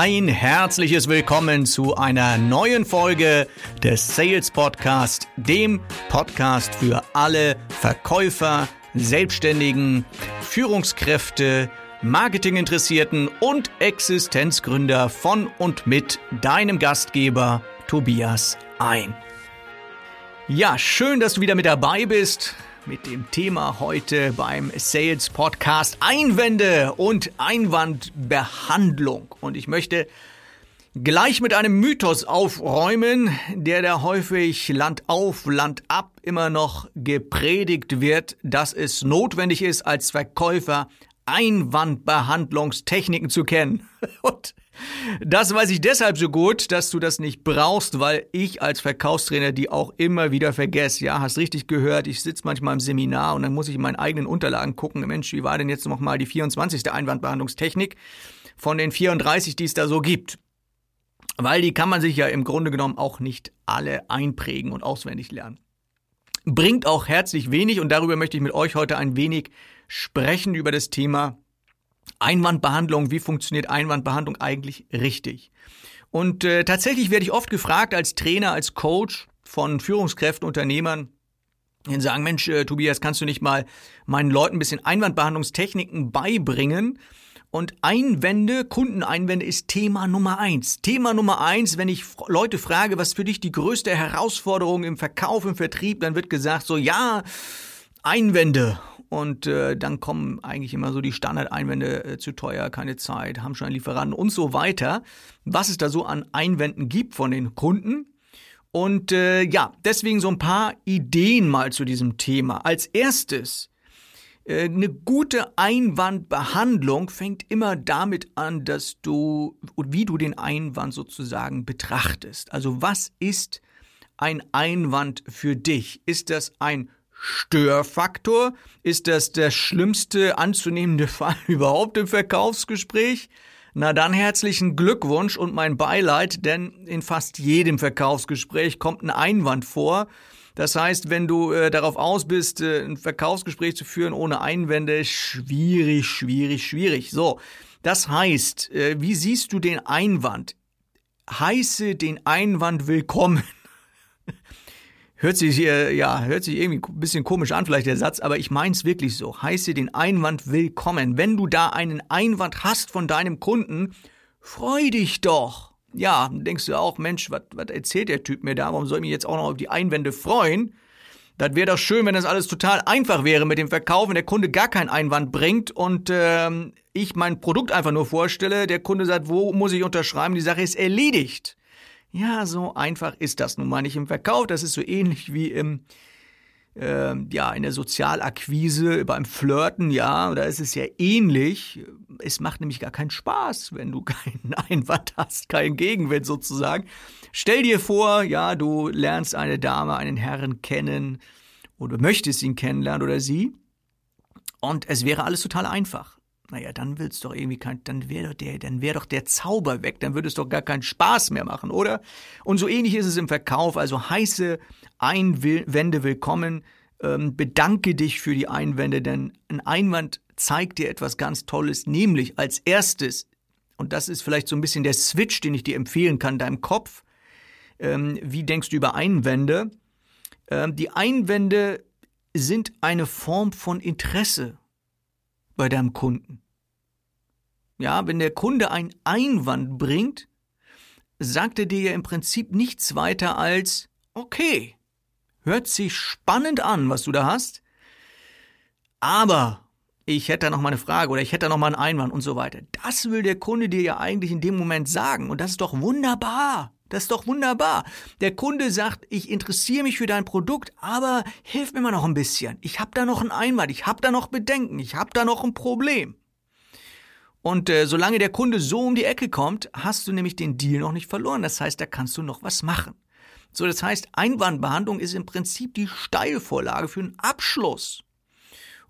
Ein herzliches Willkommen zu einer neuen Folge des Sales Podcast, dem Podcast für alle Verkäufer, Selbstständigen, Führungskräfte, Marketinginteressierten und Existenzgründer von und mit deinem Gastgeber Tobias ein. Ja, schön, dass du wieder mit dabei bist mit dem Thema heute beim Sales Podcast Einwände und Einwandbehandlung. Und ich möchte gleich mit einem Mythos aufräumen, der da häufig Land auf, Land ab immer noch gepredigt wird, dass es notwendig ist, als Verkäufer Einwandbehandlungstechniken zu kennen. Und das weiß ich deshalb so gut, dass du das nicht brauchst, weil ich als Verkaufstrainer die auch immer wieder vergesse. Ja, hast richtig gehört, ich sitze manchmal im Seminar und dann muss ich in meinen eigenen Unterlagen gucken, Mensch, wie war denn jetzt noch mal die 24. Einwandbehandlungstechnik von den 34, die es da so gibt? Weil die kann man sich ja im Grunde genommen auch nicht alle einprägen und auswendig lernen. Bringt auch herzlich wenig und darüber möchte ich mit euch heute ein wenig sprechen über das Thema Einwandbehandlung, wie funktioniert Einwandbehandlung eigentlich richtig? Und äh, tatsächlich werde ich oft gefragt als Trainer, als Coach von Führungskräften, Unternehmern, die sagen, Mensch, äh, Tobias, kannst du nicht mal meinen Leuten ein bisschen Einwandbehandlungstechniken beibringen? Und Einwände, Kundeneinwände ist Thema Nummer eins. Thema Nummer eins, wenn ich Leute frage, was für dich die größte Herausforderung im Verkauf, im Vertrieb, dann wird gesagt so, ja, Einwände. Und äh, dann kommen eigentlich immer so die Standardeinwände äh, zu teuer, keine Zeit, haben schon einen Lieferanten und so weiter. Was es da so an Einwänden gibt von den Kunden. Und äh, ja, deswegen so ein paar Ideen mal zu diesem Thema. Als erstes, äh, eine gute Einwandbehandlung fängt immer damit an, dass du, wie du den Einwand sozusagen betrachtest. Also was ist ein Einwand für dich? Ist das ein Störfaktor? Ist das der schlimmste anzunehmende Fall überhaupt im Verkaufsgespräch? Na dann herzlichen Glückwunsch und mein Beileid, denn in fast jedem Verkaufsgespräch kommt ein Einwand vor. Das heißt, wenn du äh, darauf aus bist, äh, ein Verkaufsgespräch zu führen ohne Einwände, schwierig, schwierig, schwierig. So, das heißt, äh, wie siehst du den Einwand? Heiße den Einwand willkommen. Hört sich, äh, ja, hört sich irgendwie ein bisschen komisch an, vielleicht der Satz, aber ich mein's wirklich so. Heiße den Einwand willkommen. Wenn du da einen Einwand hast von deinem Kunden, freu dich doch. Ja, denkst du auch, Mensch, was erzählt der Typ mir da? Warum soll ich mich jetzt auch noch auf die Einwände freuen? Das wäre doch schön, wenn das alles total einfach wäre mit dem Verkauf, wenn der Kunde gar keinen Einwand bringt und ähm, ich mein Produkt einfach nur vorstelle. Der Kunde sagt, wo muss ich unterschreiben? Die Sache ist erledigt. Ja, so einfach ist das nun mal nicht im Verkauf. Das ist so ähnlich wie im, äh, ja, in der Sozialakquise, beim Flirten, ja, da ist es ja ähnlich. Es macht nämlich gar keinen Spaß, wenn du keinen Einwand hast, keinen Gegenwind sozusagen. Stell dir vor, ja, du lernst eine Dame, einen Herrn kennen oder möchtest ihn kennenlernen oder sie und es wäre alles total einfach naja, dann will's doch irgendwie kein, dann wäre doch der, dann wäre doch der Zauber weg, dann würde es doch gar keinen Spaß mehr machen, oder? Und so ähnlich ist es im Verkauf, also heiße Einwände willkommen, ähm, bedanke dich für die Einwände, denn ein Einwand zeigt dir etwas ganz Tolles, nämlich als erstes, und das ist vielleicht so ein bisschen der Switch, den ich dir empfehlen kann, deinem Kopf, ähm, wie denkst du über Einwände? Ähm, die Einwände sind eine Form von Interesse bei deinem Kunden. Ja, wenn der Kunde einen Einwand bringt, sagt er dir ja im Prinzip nichts weiter als, okay, hört sich spannend an, was du da hast, aber ich hätte da noch mal eine Frage oder ich hätte da noch mal einen Einwand und so weiter. Das will der Kunde dir ja eigentlich in dem Moment sagen und das ist doch wunderbar. Das ist doch wunderbar. Der Kunde sagt, ich interessiere mich für dein Produkt, aber hilf mir mal noch ein bisschen. Ich habe da noch einen Einwand, ich habe da noch Bedenken, ich habe da noch ein Problem. Und äh, solange der Kunde so um die Ecke kommt, hast du nämlich den Deal noch nicht verloren. Das heißt, da kannst du noch was machen. So, das heißt, Einwandbehandlung ist im Prinzip die Steilvorlage für einen Abschluss.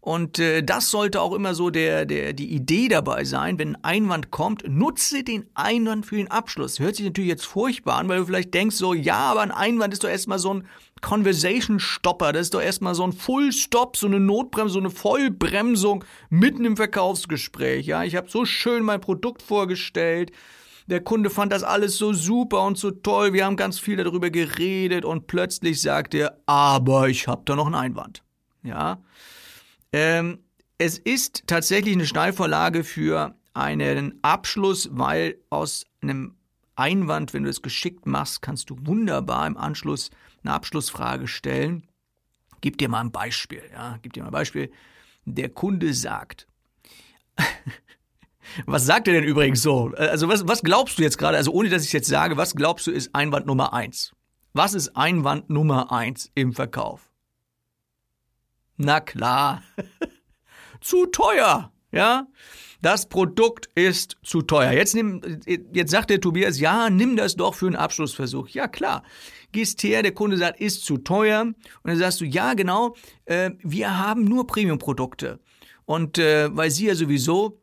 Und äh, das sollte auch immer so der, der, die Idee dabei sein, wenn ein Einwand kommt, nutze den Einwand für den Abschluss. Hört sich natürlich jetzt furchtbar an, weil du vielleicht denkst so, ja, aber ein Einwand ist doch erstmal so ein Conversation Stopper, das ist doch erstmal so ein Full Stop, so eine Notbremse, so eine Vollbremsung mitten im Verkaufsgespräch. Ja, ich habe so schön mein Produkt vorgestellt, Der Kunde fand das alles so super und so toll. Wir haben ganz viel darüber geredet und plötzlich sagt er, aber ich habe da noch einen Einwand. Ja. Ähm, es ist tatsächlich eine Steilvorlage für einen Abschluss, weil aus einem Einwand, wenn du es geschickt machst, kannst du wunderbar im Anschluss eine Abschlussfrage stellen. Gib dir mal ein Beispiel, ja, gib dir mal ein Beispiel. Der Kunde sagt, was sagt er denn übrigens so? Also was, was glaubst du jetzt gerade, also ohne dass ich jetzt sage, was glaubst du ist Einwand Nummer eins? Was ist Einwand Nummer eins im Verkauf? Na klar, zu teuer, ja? Das Produkt ist zu teuer. Jetzt, nimm, jetzt sagt der Tobias, ja, nimm das doch für einen Abschlussversuch. Ja, klar. Gehst her, der Kunde sagt, ist zu teuer. Und dann sagst du, ja, genau, äh, wir haben nur Premium-Produkte. Und äh, weil Sie ja sowieso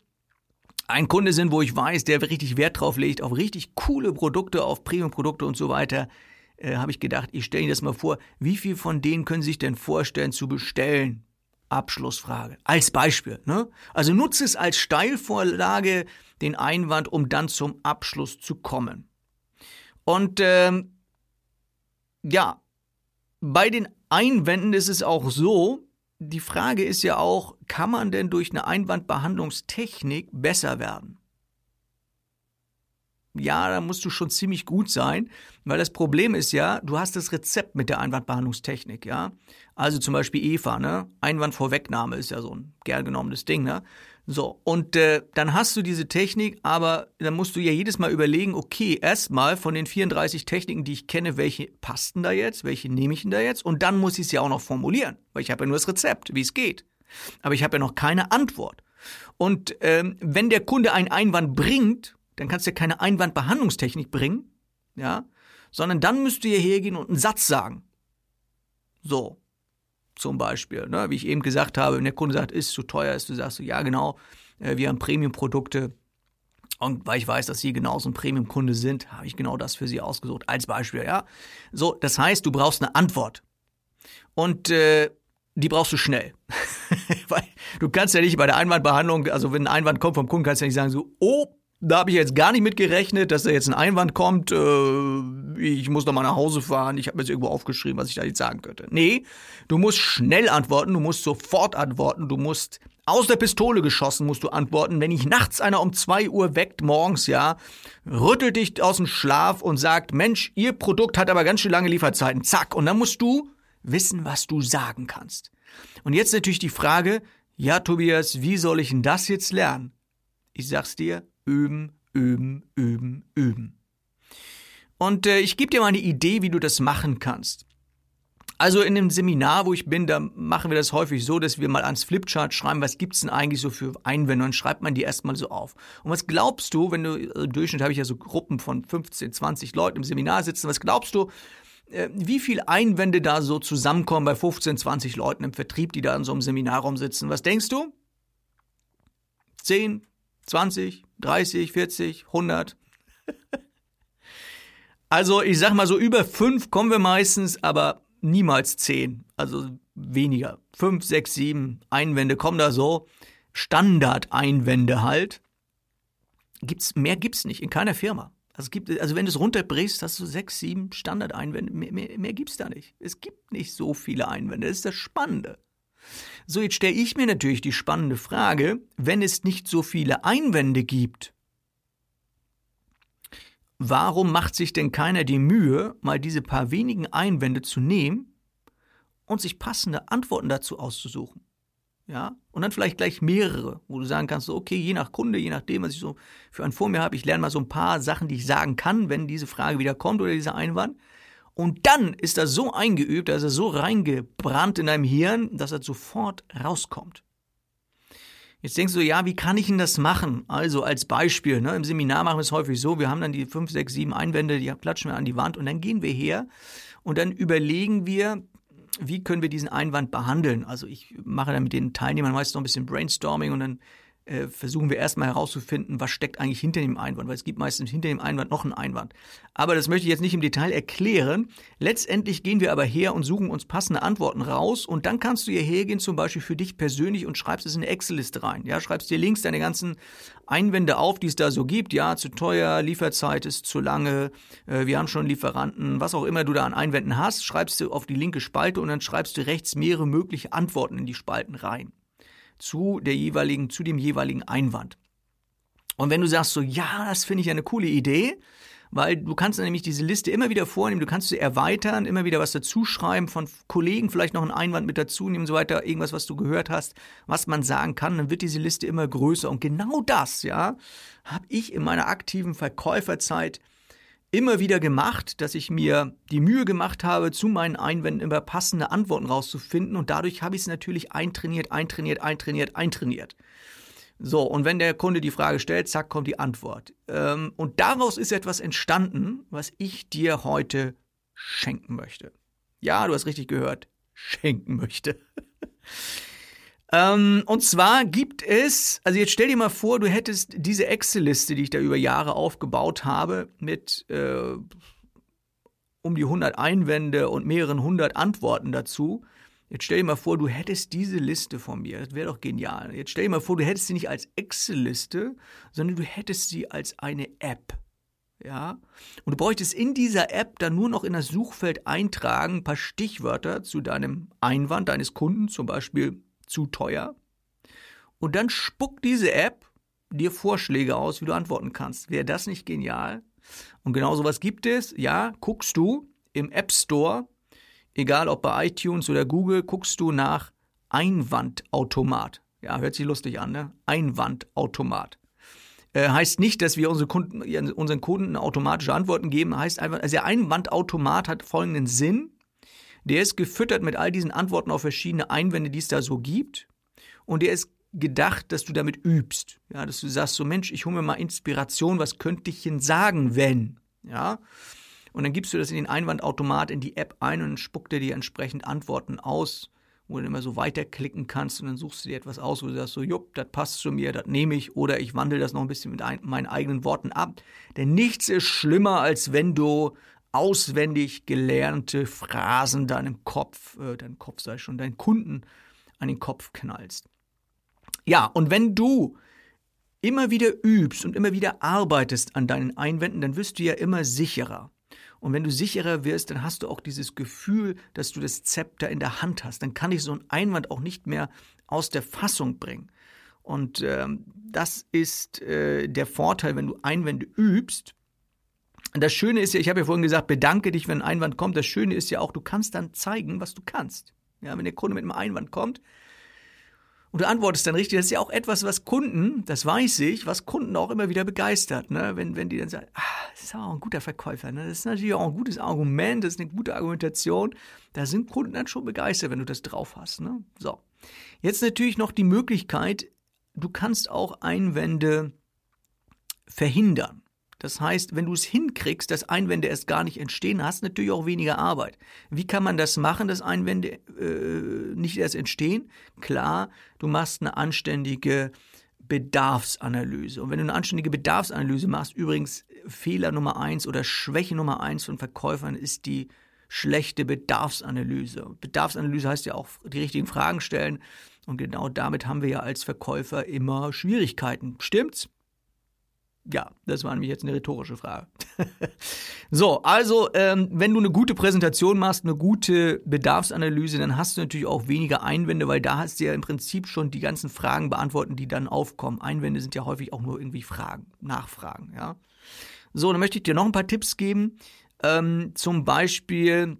ein Kunde sind, wo ich weiß, der richtig Wert drauf legt, auf richtig coole Produkte, auf Premium-Produkte und so weiter, äh, habe ich gedacht, ich stelle Ihnen das mal vor, wie viel von denen können Sie sich denn vorstellen zu bestellen? Abschlussfrage. Als Beispiel. Ne? Also nutze es als Steilvorlage, den Einwand, um dann zum Abschluss zu kommen. Und ähm, ja, bei den Einwänden ist es auch so, die Frage ist ja auch, kann man denn durch eine Einwandbehandlungstechnik besser werden? Ja, da musst du schon ziemlich gut sein, weil das Problem ist ja, du hast das Rezept mit der Einwandbehandlungstechnik, ja. Also zum Beispiel Eva, ne? Einwandvorwegnahme ist ja so ein gern genommenes Ding, ne? So, und äh, dann hast du diese Technik, aber dann musst du ja jedes Mal überlegen, okay, erstmal von den 34 Techniken, die ich kenne, welche passt denn da jetzt, welche nehme ich denn da jetzt? Und dann muss ich es ja auch noch formulieren, weil ich habe ja nur das Rezept, wie es geht. Aber ich habe ja noch keine Antwort. Und ähm, wenn der Kunde einen Einwand bringt, dann kannst du ja keine Einwandbehandlungstechnik bringen, ja, sondern dann müsst hier hergehen und einen Satz sagen. So, zum Beispiel, ne, wie ich eben gesagt habe, wenn der Kunde sagt, ist zu teuer, ist, du sagst, ja genau, äh, wir haben Premium-Produkte und weil ich weiß, dass Sie genauso ein Premium-Kunde sind, habe ich genau das für Sie ausgesucht, als Beispiel, ja. So, das heißt, du brauchst eine Antwort. Und äh, die brauchst du schnell. Weil du kannst ja nicht bei der Einwandbehandlung, also wenn ein Einwand kommt vom Kunden, kannst du ja nicht sagen so, oh, da habe ich jetzt gar nicht mit gerechnet, dass da jetzt ein Einwand kommt. Äh, ich muss noch mal nach Hause fahren. Ich habe jetzt irgendwo aufgeschrieben, was ich da jetzt sagen könnte. Nee, du musst schnell antworten. Du musst sofort antworten. Du musst aus der Pistole geschossen musst du antworten. Wenn ich nachts einer um zwei Uhr weckt, morgens, ja, rüttelt dich aus dem Schlaf und sagt, Mensch, Ihr Produkt hat aber ganz schön lange Lieferzeiten. Zack. Und dann musst du wissen, was du sagen kannst. Und jetzt natürlich die Frage, ja, Tobias, wie soll ich denn das jetzt lernen? Ich sag's dir, üben, üben, üben, üben. Und äh, ich gebe dir mal eine Idee, wie du das machen kannst. Also in dem Seminar, wo ich bin, da machen wir das häufig so, dass wir mal ans Flipchart schreiben, was gibt's denn eigentlich so für Einwände und schreibt man die erstmal so auf. Und was glaubst du, wenn du, im Durchschnitt habe ich ja so Gruppen von 15, 20 Leuten im Seminar sitzen, was glaubst du, äh, wie viel Einwände da so zusammenkommen bei 15, 20 Leuten im Vertrieb, die da in so einem Seminarraum sitzen? Was denkst du? 10, 20, 30, 40, 100. also ich sag mal so über 5 kommen wir meistens, aber niemals 10. Also weniger. 5, 6, 7 Einwände kommen da so. Standard-Einwände halt. Gibt's, mehr gibt's nicht in keiner Firma. Also, gibt, also wenn du es runterbrichst, hast du sechs, sieben Standard-Einwände. Mehr, mehr, mehr gibt's da nicht. Es gibt nicht so viele Einwände. Das ist das Spannende. So, jetzt stelle ich mir natürlich die spannende Frage, wenn es nicht so viele Einwände gibt, warum macht sich denn keiner die Mühe, mal diese paar wenigen Einwände zu nehmen und sich passende Antworten dazu auszusuchen? Ja, und dann vielleicht gleich mehrere, wo du sagen kannst, okay, je nach Kunde, je nachdem, was ich so für einen vor mir habe, ich lerne mal so ein paar Sachen, die ich sagen kann, wenn diese Frage wieder kommt oder dieser Einwand. Und dann ist das so eingeübt, da er so reingebrannt in deinem Hirn, dass er sofort rauskommt. Jetzt denkst du, ja, wie kann ich denn das machen? Also als Beispiel, ne, im Seminar machen wir es häufig so, wir haben dann die fünf, sechs, sieben Einwände, die klatschen wir an die Wand und dann gehen wir her und dann überlegen wir, wie können wir diesen Einwand behandeln. Also ich mache dann mit den Teilnehmern meist noch ein bisschen Brainstorming und dann äh, versuchen wir erstmal herauszufinden, was steckt eigentlich hinter dem Einwand, weil es gibt meistens hinter dem Einwand noch einen Einwand. Aber das möchte ich jetzt nicht im Detail erklären. Letztendlich gehen wir aber her und suchen uns passende Antworten raus und dann kannst du hier hergehen, zum Beispiel für dich persönlich und schreibst es in eine Excel-Liste rein. Ja, schreibst dir links deine ganzen Einwände auf, die es da so gibt. Ja, zu teuer, Lieferzeit ist zu lange, äh, wir haben schon Lieferanten, was auch immer du da an Einwänden hast, schreibst du auf die linke Spalte und dann schreibst du rechts mehrere mögliche Antworten in die Spalten rein zu der jeweiligen, zu dem jeweiligen Einwand. Und wenn du sagst so, ja, das finde ich eine coole Idee, weil du kannst nämlich diese Liste immer wieder vornehmen, du kannst sie erweitern, immer wieder was dazuschreiben, von Kollegen vielleicht noch einen Einwand mit dazu nehmen und so weiter, irgendwas, was du gehört hast, was man sagen kann, dann wird diese Liste immer größer. Und genau das, ja, habe ich in meiner aktiven Verkäuferzeit immer wieder gemacht, dass ich mir die Mühe gemacht habe, zu meinen Einwänden immer passende Antworten rauszufinden und dadurch habe ich es natürlich eintrainiert, eintrainiert, eintrainiert, eintrainiert. So, und wenn der Kunde die Frage stellt, zack, kommt die Antwort. Ähm, und daraus ist etwas entstanden, was ich dir heute schenken möchte. Ja, du hast richtig gehört, schenken möchte. Ähm, und zwar gibt es, also jetzt stell dir mal vor, du hättest diese Excel-Liste, die ich da über Jahre aufgebaut habe, mit äh, um die 100 Einwände und mehreren hundert Antworten dazu. Jetzt stell dir mal vor, du hättest diese Liste von mir. Das wäre doch genial. Jetzt stell dir mal vor, du hättest sie nicht als Excel-Liste, sondern du hättest sie als eine App. Ja? Und du bräuchtest in dieser App dann nur noch in das Suchfeld eintragen, ein paar Stichwörter zu deinem Einwand deines Kunden, zum Beispiel zu teuer. Und dann spuckt diese App dir Vorschläge aus, wie du antworten kannst. Wäre das nicht genial? Und genau sowas gibt es. Ja, guckst du im App Store, egal ob bei iTunes oder Google, guckst du nach Einwandautomat. Ja, hört sich lustig an, ne? Einwandautomat. Äh, heißt nicht, dass wir unsere Kunden, unseren Kunden automatische Antworten geben. Heißt einfach, also der Einwandautomat hat folgenden Sinn. Der ist gefüttert mit all diesen Antworten auf verschiedene Einwände, die es da so gibt. Und der ist gedacht, dass du damit übst. Ja, dass du sagst so, Mensch, ich hole mir mal Inspiration, was könnte ich denn sagen, wenn? Ja. Und dann gibst du das in den Einwandautomat in die App ein und dann spuckt er dir entsprechend Antworten aus, wo du dann immer so weiterklicken kannst und dann suchst du dir etwas aus, wo du sagst so, jupp, das passt zu mir, das nehme ich oder ich wandle das noch ein bisschen mit ein, meinen eigenen Worten ab. Denn nichts ist schlimmer, als wenn du auswendig gelernte Phrasen deinem Kopf, äh, deinem Kopf sei schon, deinen Kunden an den Kopf knallst. Ja, und wenn du immer wieder übst und immer wieder arbeitest an deinen Einwänden, dann wirst du ja immer sicherer. Und wenn du sicherer wirst, dann hast du auch dieses Gefühl, dass du das Zepter in der Hand hast. Dann kann ich so einen Einwand auch nicht mehr aus der Fassung bringen. Und ähm, das ist äh, der Vorteil, wenn du Einwände übst, das Schöne ist ja, ich habe ja vorhin gesagt, bedanke dich, wenn ein Einwand kommt. Das Schöne ist ja auch, du kannst dann zeigen, was du kannst. Ja, wenn der Kunde mit einem Einwand kommt und du antwortest dann richtig, das ist ja auch etwas, was Kunden, das weiß ich, was Kunden auch immer wieder begeistert. Ne? Wenn, wenn die dann sagen, ah, das ist auch ein guter Verkäufer. Ne? Das ist natürlich auch ein gutes Argument, das ist eine gute Argumentation. Da sind Kunden dann schon begeistert, wenn du das drauf hast. Ne? So. Jetzt natürlich noch die Möglichkeit, du kannst auch Einwände verhindern. Das heißt, wenn du es hinkriegst, dass Einwände erst gar nicht entstehen, hast du natürlich auch weniger Arbeit. Wie kann man das machen, dass Einwände äh, nicht erst entstehen? Klar, du machst eine anständige Bedarfsanalyse. Und wenn du eine anständige Bedarfsanalyse machst, übrigens Fehler Nummer eins oder Schwäche Nummer eins von Verkäufern ist die schlechte Bedarfsanalyse. Bedarfsanalyse heißt ja auch die richtigen Fragen stellen. Und genau damit haben wir ja als Verkäufer immer Schwierigkeiten. Stimmt's? Ja, das war nämlich jetzt eine rhetorische Frage. so, also ähm, wenn du eine gute Präsentation machst, eine gute Bedarfsanalyse, dann hast du natürlich auch weniger Einwände, weil da hast du ja im Prinzip schon die ganzen Fragen beantworten, die dann aufkommen. Einwände sind ja häufig auch nur irgendwie Fragen, Nachfragen, ja. So, dann möchte ich dir noch ein paar Tipps geben. Ähm, zum Beispiel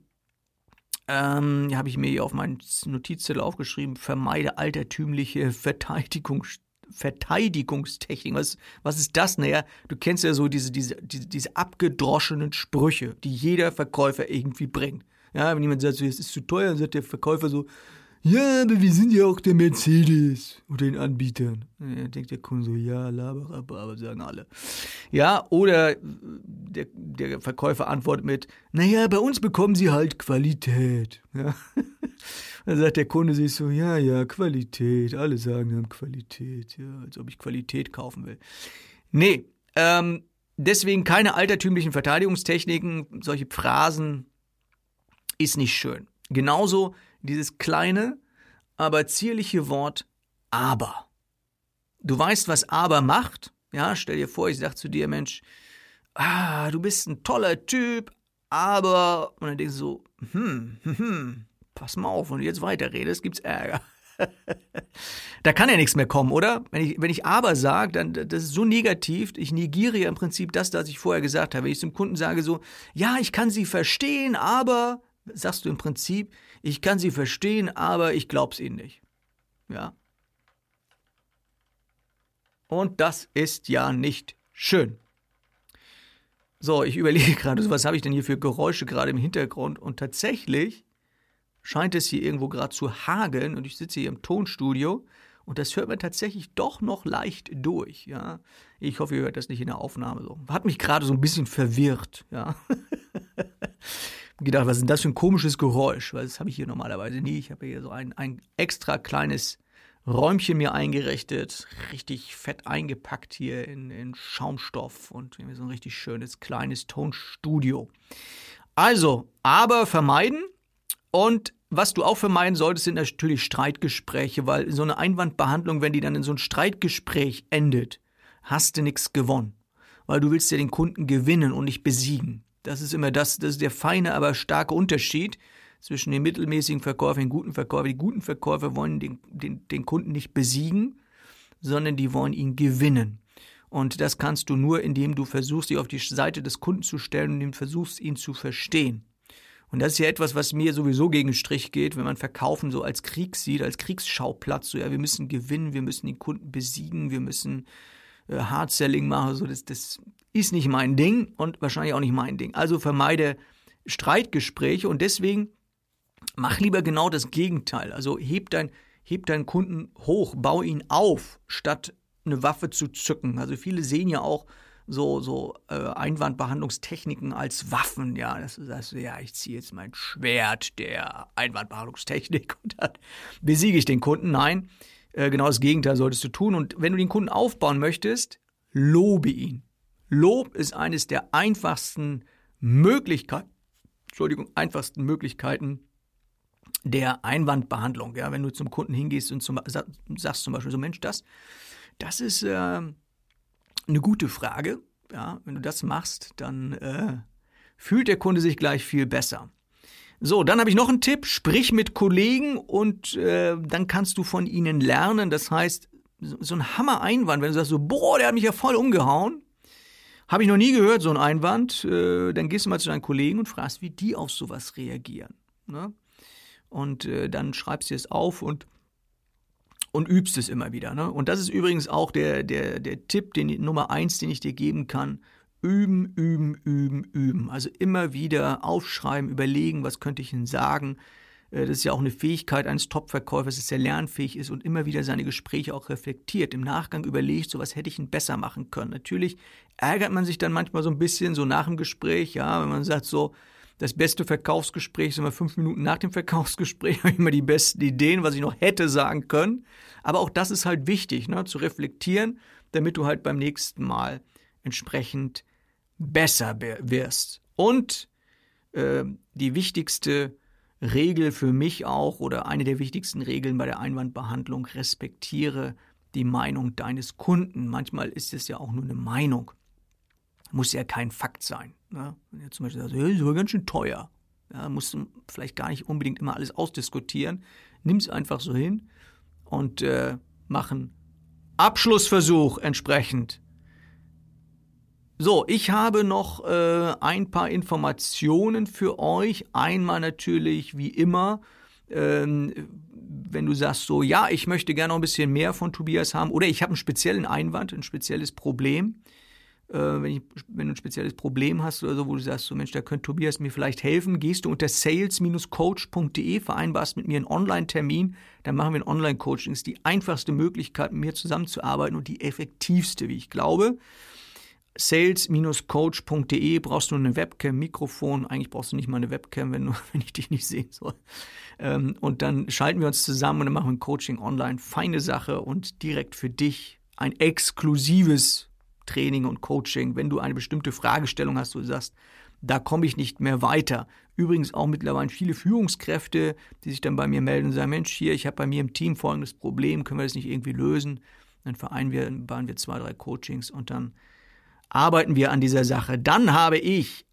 ähm, habe ich mir hier auf meinen Notizzettel aufgeschrieben, vermeide altertümliche Verteidigungs Verteidigungstechnik. Was, was ist das? Naja, du kennst ja so diese, diese, diese, diese abgedroschenen Sprüche, die jeder Verkäufer irgendwie bringt. Ja, wenn jemand sagt, es ist zu teuer, dann sagt der Verkäufer so, ja, aber wir sind ja auch der Mercedes oder den Anbietern. Ja, denkt der Kunde so, ja, aber sagen alle. Ja, oder der, der Verkäufer antwortet mit, naja, bei uns bekommen sie halt Qualität. Ja. Dann sagt der Kunde sich so, ja, ja, Qualität, alle sagen dann Qualität, ja, als ob ich Qualität kaufen will. Nee, ähm, deswegen keine altertümlichen Verteidigungstechniken, solche Phrasen ist nicht schön. Genauso dieses kleine, aber zierliche Wort aber. Du weißt, was aber macht? Ja, stell dir vor, ich sag zu dir, Mensch, ah, du bist ein toller Typ, aber, und dann denkst du so, hm, hm, hm, pass mal auf, wenn du jetzt weiterredest, gibt's Ärger. da kann ja nichts mehr kommen, oder? Wenn ich, wenn ich aber sage, dann das ist so negativ, ich negiere ja im Prinzip das, was ich vorher gesagt habe. Wenn ich zum Kunden sage so, ja, ich kann sie verstehen, aber sagst du im Prinzip, ich kann sie verstehen, aber ich glaub's ihnen nicht. Ja. Und das ist ja nicht schön. So, ich überlege gerade, was habe ich denn hier für Geräusche gerade im Hintergrund? Und tatsächlich scheint es hier irgendwo gerade zu hageln und ich sitze hier im Tonstudio und das hört man tatsächlich doch noch leicht durch, ja. Ich hoffe, ihr hört das nicht in der Aufnahme so. Hat mich gerade so ein bisschen verwirrt, ja. gedacht, was ist denn das für ein komisches Geräusch? Weil das habe ich hier normalerweise nie. Ich habe hier so ein, ein extra kleines Räumchen mir eingerichtet, richtig fett eingepackt hier in, in Schaumstoff und so ein richtig schönes kleines Tonstudio. Also, aber vermeiden und was du auch vermeiden solltest, sind natürlich Streitgespräche, weil so eine Einwandbehandlung, wenn die dann in so ein Streitgespräch endet, hast du nichts gewonnen. Weil du willst ja den Kunden gewinnen und nicht besiegen. Das ist immer das, das ist der feine, aber starke Unterschied zwischen den mittelmäßigen Verkäufern und den guten Verkäufern. Die guten Verkäufer wollen den, den, den Kunden nicht besiegen, sondern die wollen ihn gewinnen. Und das kannst du nur, indem du versuchst, dich auf die Seite des Kunden zu stellen und ihm versuchst, ihn zu verstehen. Und das ist ja etwas, was mir sowieso gegen den Strich geht, wenn man Verkaufen so als Krieg sieht, als Kriegsschauplatz. So, ja, wir müssen gewinnen, wir müssen den Kunden besiegen, wir müssen äh, Hard-Selling machen. So, das, das ist nicht mein Ding und wahrscheinlich auch nicht mein Ding. Also vermeide Streitgespräche und deswegen mach lieber genau das Gegenteil. Also heb, dein, heb deinen Kunden hoch, bau ihn auf, statt eine Waffe zu zücken. Also viele sehen ja auch so, so äh, Einwandbehandlungstechniken als Waffen. Ja, das heißt, ja, ich ziehe jetzt mein Schwert der Einwandbehandlungstechnik und dann besiege ich den Kunden. Nein, äh, genau das Gegenteil solltest du tun. Und wenn du den Kunden aufbauen möchtest, lobe ihn. Lob ist eines der einfachsten Möglichkeiten, Entschuldigung, einfachsten Möglichkeiten der Einwandbehandlung. Ja, wenn du zum Kunden hingehst und zum, sagst zum Beispiel so, Mensch, das, das ist äh, eine gute Frage. Ja, wenn du das machst, dann äh, fühlt der Kunde sich gleich viel besser. So, dann habe ich noch einen Tipp. Sprich mit Kollegen und äh, dann kannst du von ihnen lernen. Das heißt, so ein Hammer-Einwand, wenn du sagst so, boah, der hat mich ja voll umgehauen, habe ich noch nie gehört, so ein Einwand. Äh, dann gehst du mal zu deinen Kollegen und fragst, wie die auf sowas reagieren. Ne? Und äh, dann schreibst du es auf und, und übst es immer wieder. Ne? Und das ist übrigens auch der, der, der Tipp, den, Nummer eins, den ich dir geben kann. Üben, üben, üben, üben. Also immer wieder aufschreiben, überlegen, was könnte ich denn sagen äh, das ist ja auch eine Fähigkeit eines Top-Verkäufers, dass er lernfähig ist und immer wieder seine Gespräche auch reflektiert. Im Nachgang überlegt, so was hätte ich denn besser machen können. Natürlich ärgert man sich dann manchmal so ein bisschen, so nach dem Gespräch, ja, wenn man sagt so, das beste Verkaufsgespräch ist immer fünf Minuten nach dem Verkaufsgespräch, habe ich immer die besten Ideen, was ich noch hätte sagen können. Aber auch das ist halt wichtig, ne, zu reflektieren, damit du halt beim nächsten Mal entsprechend besser wirst. Und äh, die wichtigste Regel für mich auch oder eine der wichtigsten Regeln bei der Einwandbehandlung, respektiere die Meinung deines Kunden. Manchmal ist es ja auch nur eine Meinung. Muss ja kein Fakt sein. Ne? Wenn ihr zum Beispiel sagt, hey, das ist aber ganz schön teuer. Ja, musst du vielleicht gar nicht unbedingt immer alles ausdiskutieren. Nimm es einfach so hin und äh, machen Abschlussversuch entsprechend. So, ich habe noch äh, ein paar Informationen für euch. Einmal natürlich, wie immer, ähm, wenn du sagst so, ja, ich möchte gerne noch ein bisschen mehr von Tobias haben oder ich habe einen speziellen Einwand, ein spezielles Problem, äh, wenn, ich, wenn, du ein spezielles Problem hast oder so, wo du sagst, so Mensch, da könnte Tobias mir vielleicht helfen, gehst du unter sales-coach.de, vereinbarst mit mir einen Online-Termin, dann machen wir ein Online-Coaching. Das ist die einfachste Möglichkeit, mit mir zusammenzuarbeiten und die effektivste, wie ich glaube. Sales-coach.de brauchst du eine Webcam, Mikrofon. Eigentlich brauchst du nicht mal eine Webcam, wenn, du, wenn ich dich nicht sehen soll. Ähm, und dann schalten wir uns zusammen und dann machen wir ein Coaching online. Feine Sache und direkt für dich ein exklusives Training und Coaching, wenn du eine bestimmte Fragestellung hast, du sagst, da komme ich nicht mehr weiter. Übrigens auch mittlerweile viele Führungskräfte, die sich dann bei mir melden und sagen, Mensch, hier, ich habe bei mir im Team folgendes Problem, können wir das nicht irgendwie lösen? Dann vereinbaren wir zwei, drei Coachings und dann arbeiten wir an dieser Sache. Dann habe ich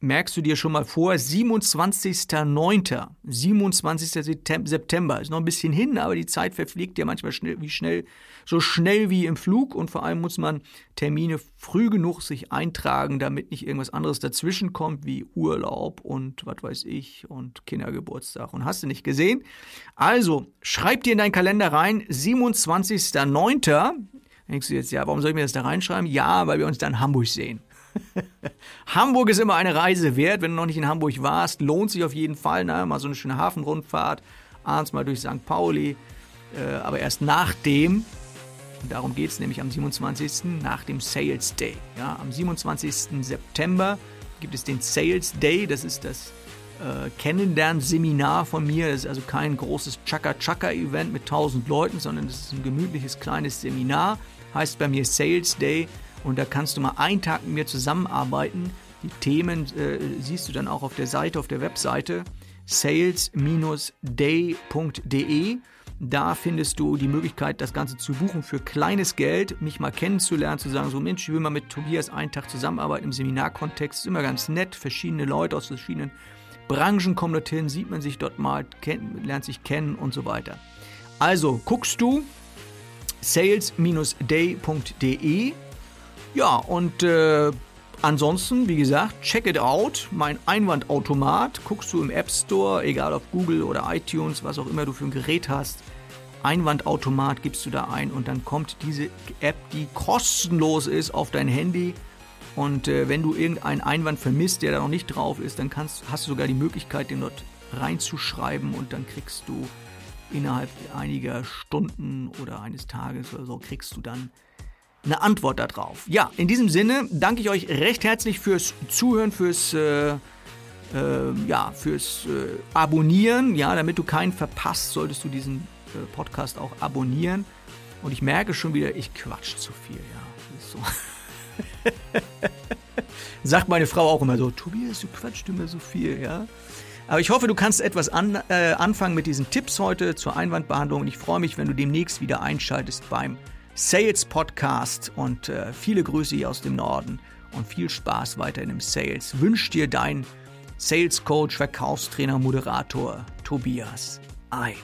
merkst du dir schon mal vor, 27.09., 27. September, ist noch ein bisschen hin, aber die Zeit verfliegt ja manchmal schnell, wie schnell, so schnell wie im Flug und vor allem muss man Termine früh genug sich eintragen, damit nicht irgendwas anderes dazwischen kommt, wie Urlaub und was weiß ich und Kindergeburtstag und hast du nicht gesehen. Also, schreib dir in deinen Kalender rein, 27.09., denkst du jetzt, ja, warum soll ich mir das da reinschreiben? Ja, weil wir uns dann Hamburg sehen. Hamburg ist immer eine Reise wert. Wenn du noch nicht in Hamburg warst, lohnt sich auf jeden Fall. Ne? Mal so eine schöne Hafenrundfahrt, abends mal durch St. Pauli. Äh, aber erst nachdem, und darum geht es nämlich am 27. nach dem Sales Day. Ja, am 27. September gibt es den Sales Day. Das ist das äh, Kennenlernseminar von mir. Das ist also kein großes Chaka-Chaka-Event mit 1000 Leuten, sondern das ist ein gemütliches kleines Seminar. Heißt bei mir Sales Day. Und da kannst du mal einen Tag mit mir zusammenarbeiten. Die Themen äh, siehst du dann auch auf der Seite, auf der Webseite sales-day.de. Da findest du die Möglichkeit, das Ganze zu buchen für kleines Geld, mich mal kennenzulernen, zu sagen, so Mensch, ich will mal mit Tobias einen Tag zusammenarbeiten im Seminarkontext. Ist immer ganz nett, verschiedene Leute aus verschiedenen Branchen kommen dorthin, sieht man sich dort mal, kennt, lernt sich kennen und so weiter. Also guckst du sales-day.de ja, und äh, ansonsten, wie gesagt, check it out. Mein Einwandautomat guckst du im App Store, egal ob Google oder iTunes, was auch immer du für ein Gerät hast. Einwandautomat gibst du da ein und dann kommt diese App, die kostenlos ist, auf dein Handy. Und äh, wenn du irgendeinen Einwand vermisst, der da noch nicht drauf ist, dann kannst, hast du sogar die Möglichkeit, den dort reinzuschreiben und dann kriegst du innerhalb einiger Stunden oder eines Tages oder so, kriegst du dann eine Antwort darauf. Ja, in diesem Sinne danke ich euch recht herzlich fürs Zuhören, fürs äh, äh, ja, fürs äh, Abonnieren. Ja, damit du keinen verpasst, solltest du diesen äh, Podcast auch abonnieren. Und ich merke schon wieder, ich quatsch zu viel. Ja, so. Sagt meine Frau auch immer so, Tobias, du quatschst immer so viel, ja. Aber ich hoffe, du kannst etwas an, äh, anfangen mit diesen Tipps heute zur Einwandbehandlung. Und ich freue mich, wenn du demnächst wieder einschaltest beim Sales Podcast und äh, viele Grüße hier aus dem Norden und viel Spaß weiterhin im Sales. Wünscht dir dein Sales Coach, Verkaufstrainer, Moderator Tobias ein.